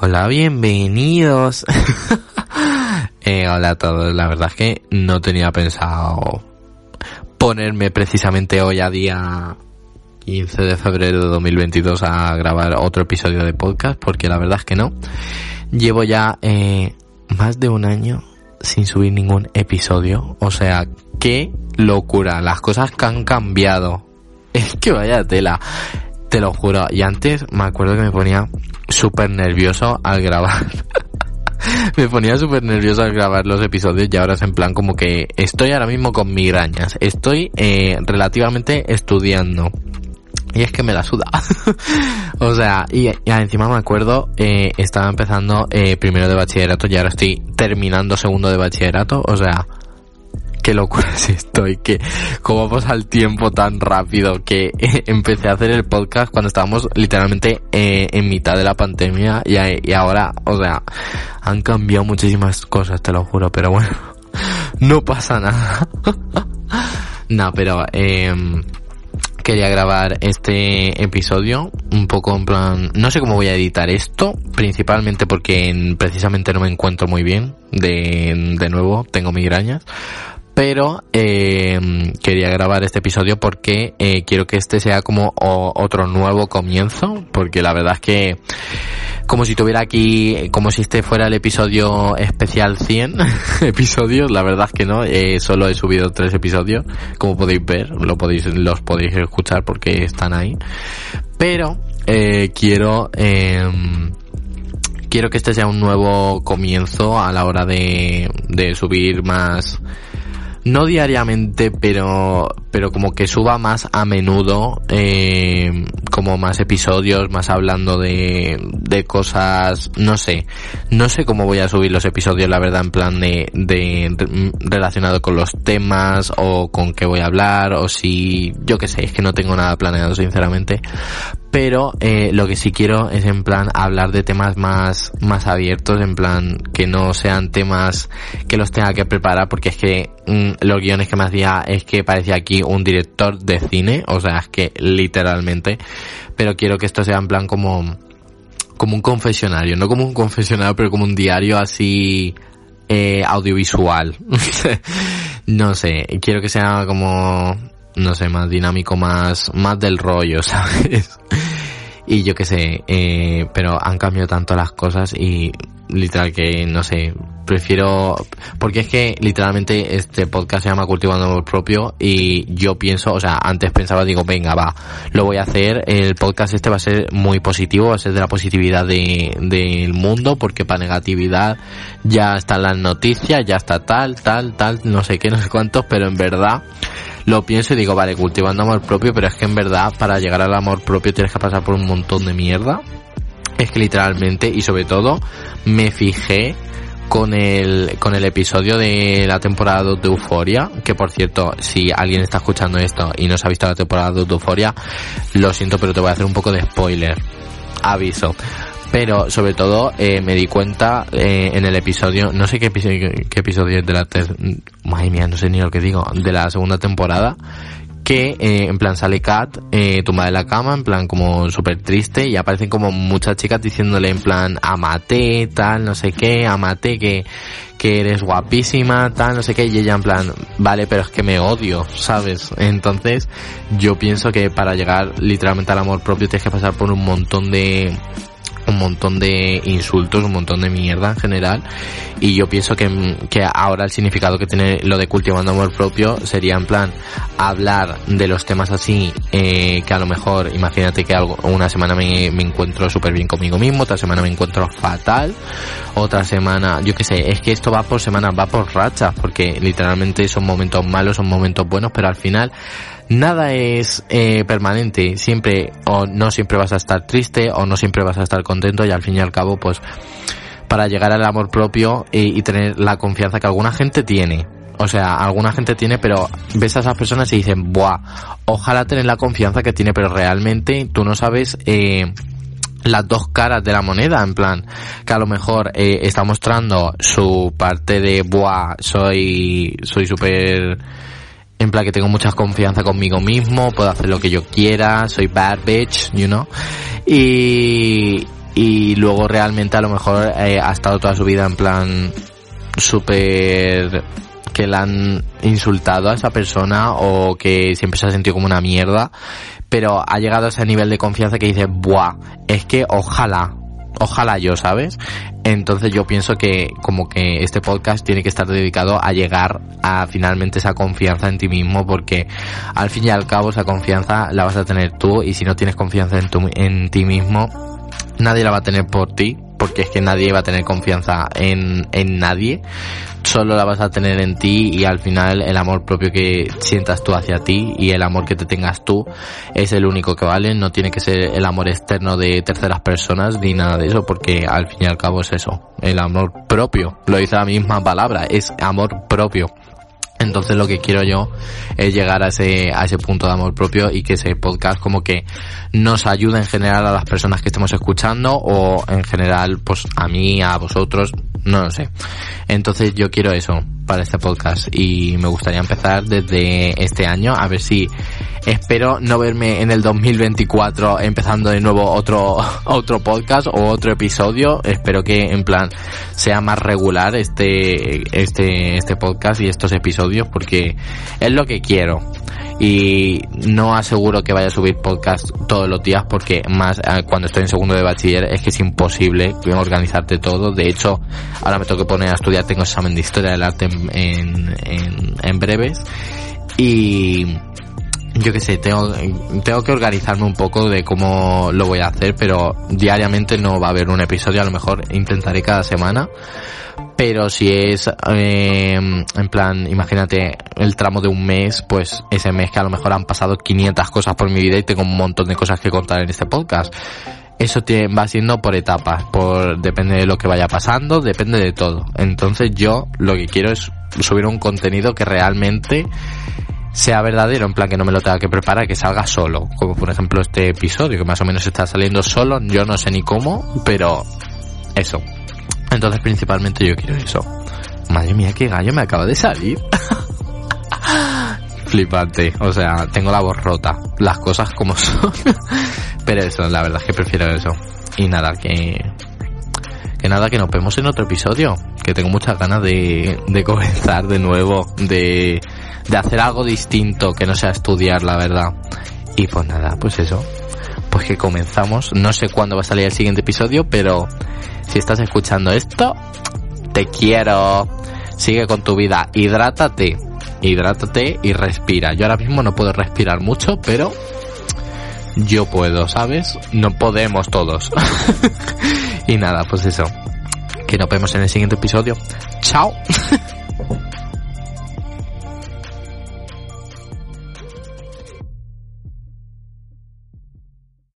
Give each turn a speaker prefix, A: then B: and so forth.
A: Hola, bienvenidos. eh, hola a todos. La verdad es que no tenía pensado ponerme precisamente hoy a día 15 de febrero de 2022 a grabar otro episodio de podcast porque la verdad es que no. Llevo ya eh, más de un año sin subir ningún episodio. O sea, qué locura. Las cosas que han cambiado. Es que vaya tela. Te lo juro. Y antes me acuerdo que me ponía súper nervioso al grabar. me ponía súper nervioso al grabar los episodios y ahora es en plan como que estoy ahora mismo con migrañas. Estoy eh, relativamente estudiando. Y es que me la suda. o sea, y, encima me acuerdo, eh, estaba empezando eh, primero de bachillerato y ahora estoy terminando segundo de bachillerato. O sea, qué locura si estoy, que cómo pasa el tiempo tan rápido que empecé a hacer el podcast cuando estábamos literalmente eh, en mitad de la pandemia y, y ahora, o sea, han cambiado muchísimas cosas, te lo juro, pero bueno, no pasa nada. no, pero eh, quería grabar este episodio un poco en plan, no sé cómo voy a editar esto, principalmente porque precisamente no me encuentro muy bien, de, de nuevo tengo migrañas, pero eh, quería grabar este episodio porque eh, quiero que este sea como otro nuevo comienzo, porque la verdad es que como si tuviera aquí, como si este fuera el episodio especial 100 episodios, la verdad es que no, eh, solo he subido tres episodios, como podéis ver, lo podéis, los podéis escuchar porque están ahí, pero eh, quiero em, quiero que este sea un nuevo comienzo a la hora de, de subir más no diariamente, pero, pero como que suba más a menudo, eh, como más episodios, más hablando de, de cosas, no sé, no sé cómo voy a subir los episodios, la verdad, en plan de, de relacionado con los temas o con qué voy a hablar o si, yo qué sé, es que no tengo nada planeado, sinceramente, pero eh, lo que sí quiero es en plan hablar de temas más más abiertos en plan que no sean temas que los tenga que preparar porque es que mm, los guiones que me hacía es que parecía aquí un director de cine o sea es que literalmente. Pero quiero que esto sea en plan como como un confesionario no como un confesionario pero como un diario así eh, audiovisual. No sé quiero que sea como no sé, más dinámico, más, más del rollo, ¿sabes? y yo qué sé, eh, pero han cambiado tanto las cosas y literal que, no sé, prefiero, porque es que literalmente este podcast se llama Cultivando Amor Propio y yo pienso, o sea, antes pensaba, digo, venga, va, lo voy a hacer, el podcast este va a ser muy positivo, va a ser de la positividad de, del mundo, porque para negatividad ya están las noticias, ya está tal, tal, tal, no sé qué, no sé cuántos, pero en verdad, lo pienso y digo, vale, cultivando amor propio, pero es que en verdad para llegar al amor propio tienes que pasar por un montón de mierda. Es que literalmente y sobre todo me fijé con el, con el episodio de la temporada 2 de Euforia, que por cierto, si alguien está escuchando esto y no se ha visto la temporada 2 de Euforia, lo siento, pero te voy a hacer un poco de spoiler. Aviso pero sobre todo eh, me di cuenta eh, en el episodio, no sé qué episodio, qué episodio es de la madre mía, no sé ni lo que digo, de la segunda temporada, que eh, en plan sale Kat eh, tumbada en la cama, en plan como súper triste y aparecen como muchas chicas diciéndole en plan amate, tal, no sé qué, amate, que, que eres guapísima, tal, no sé qué, y ella en plan, vale, pero es que me odio, ¿sabes? Entonces yo pienso que para llegar literalmente al amor propio tienes que pasar por un montón de un montón de insultos, un montón de mierda en general. Y yo pienso que, que ahora el significado que tiene lo de cultivando amor propio sería en plan hablar de los temas así, eh, que a lo mejor, imagínate que algo, una semana me, me encuentro súper bien conmigo mismo, otra semana me encuentro fatal, otra semana, yo qué sé, es que esto va por semana, va por rachas, porque literalmente son momentos malos, son momentos buenos, pero al final nada es eh, permanente, siempre o no siempre vas a estar triste o no siempre vas a estar contento y al fin y al cabo pues para llegar al amor propio y, tener la confianza que alguna gente tiene. O sea, alguna gente tiene, pero ves a esas personas y dicen, buah, ojalá tener la confianza que tiene, pero realmente tú no sabes eh, las dos caras de la moneda, en plan, que a lo mejor eh, está mostrando su parte de, buah, soy, soy súper en plan que tengo mucha confianza conmigo mismo, puedo hacer lo que yo quiera, soy bad bitch, you know. Y, y luego realmente a lo mejor eh, ha estado toda su vida en plan súper que la han insultado a esa persona o que siempre se ha sentido como una mierda, pero ha llegado a ese nivel de confianza que dice, buah, es que ojalá, ojalá yo, ¿sabes? Entonces yo pienso que como que este podcast tiene que estar dedicado a llegar a finalmente esa confianza en ti mismo porque al fin y al cabo esa confianza la vas a tener tú y si no tienes confianza en, tu, en ti mismo nadie la va a tener por ti porque es que nadie va a tener confianza en, en nadie. Solo la vas a tener en ti y al final el amor propio que sientas tú hacia ti y el amor que te tengas tú es el único que vale, no tiene que ser el amor externo de terceras personas ni nada de eso porque al fin y al cabo es eso, el amor propio, lo dice la misma palabra, es amor propio. Entonces lo que quiero yo es llegar a ese, a ese punto de amor propio y que ese podcast como que nos ayude en general a las personas que estemos escuchando o en general pues a mí, a vosotros, no lo sé. Entonces yo quiero eso para este podcast y me gustaría empezar desde este año a ver si espero no verme en el 2024 empezando de nuevo otro otro podcast o otro episodio espero que en plan sea más regular este este este podcast y estos episodios porque es lo que quiero. Y no aseguro que vaya a subir podcast todos los días porque más eh, cuando estoy en segundo de bachiller es que es imposible organizarte todo. De hecho, ahora me tengo que poner a estudiar, tengo examen de historia del arte en, en, en breves. Y yo que sé, tengo, tengo que organizarme un poco de cómo lo voy a hacer, pero diariamente no va a haber un episodio, a lo mejor intentaré cada semana pero si es eh, en plan, imagínate el tramo de un mes, pues ese mes que a lo mejor han pasado 500 cosas por mi vida y tengo un montón de cosas que contar en este podcast. Eso va siendo por etapas, por depende de lo que vaya pasando, depende de todo. Entonces yo lo que quiero es subir un contenido que realmente sea verdadero, en plan que no me lo tenga que preparar, que salga solo, como por ejemplo este episodio que más o menos está saliendo solo, yo no sé ni cómo, pero eso, entonces principalmente yo quiero eso. Madre mía, qué gallo me acaba de salir. Flipante. O sea, tengo la voz rota. Las cosas como son. Pero eso, la verdad es que prefiero eso. Y nada, que... Que nada, que nos vemos en otro episodio. Que tengo muchas ganas de, de comenzar de nuevo. De, de hacer algo distinto que no sea estudiar, la verdad. Y pues nada, pues eso. Pues que comenzamos. No sé cuándo va a salir el siguiente episodio, pero si estás escuchando esto, te quiero. Sigue con tu vida, hidrátate, hidrátate y respira. Yo ahora mismo no puedo respirar mucho, pero yo puedo, ¿sabes? No podemos todos. y nada, pues eso. Que nos vemos en el siguiente episodio. Chao.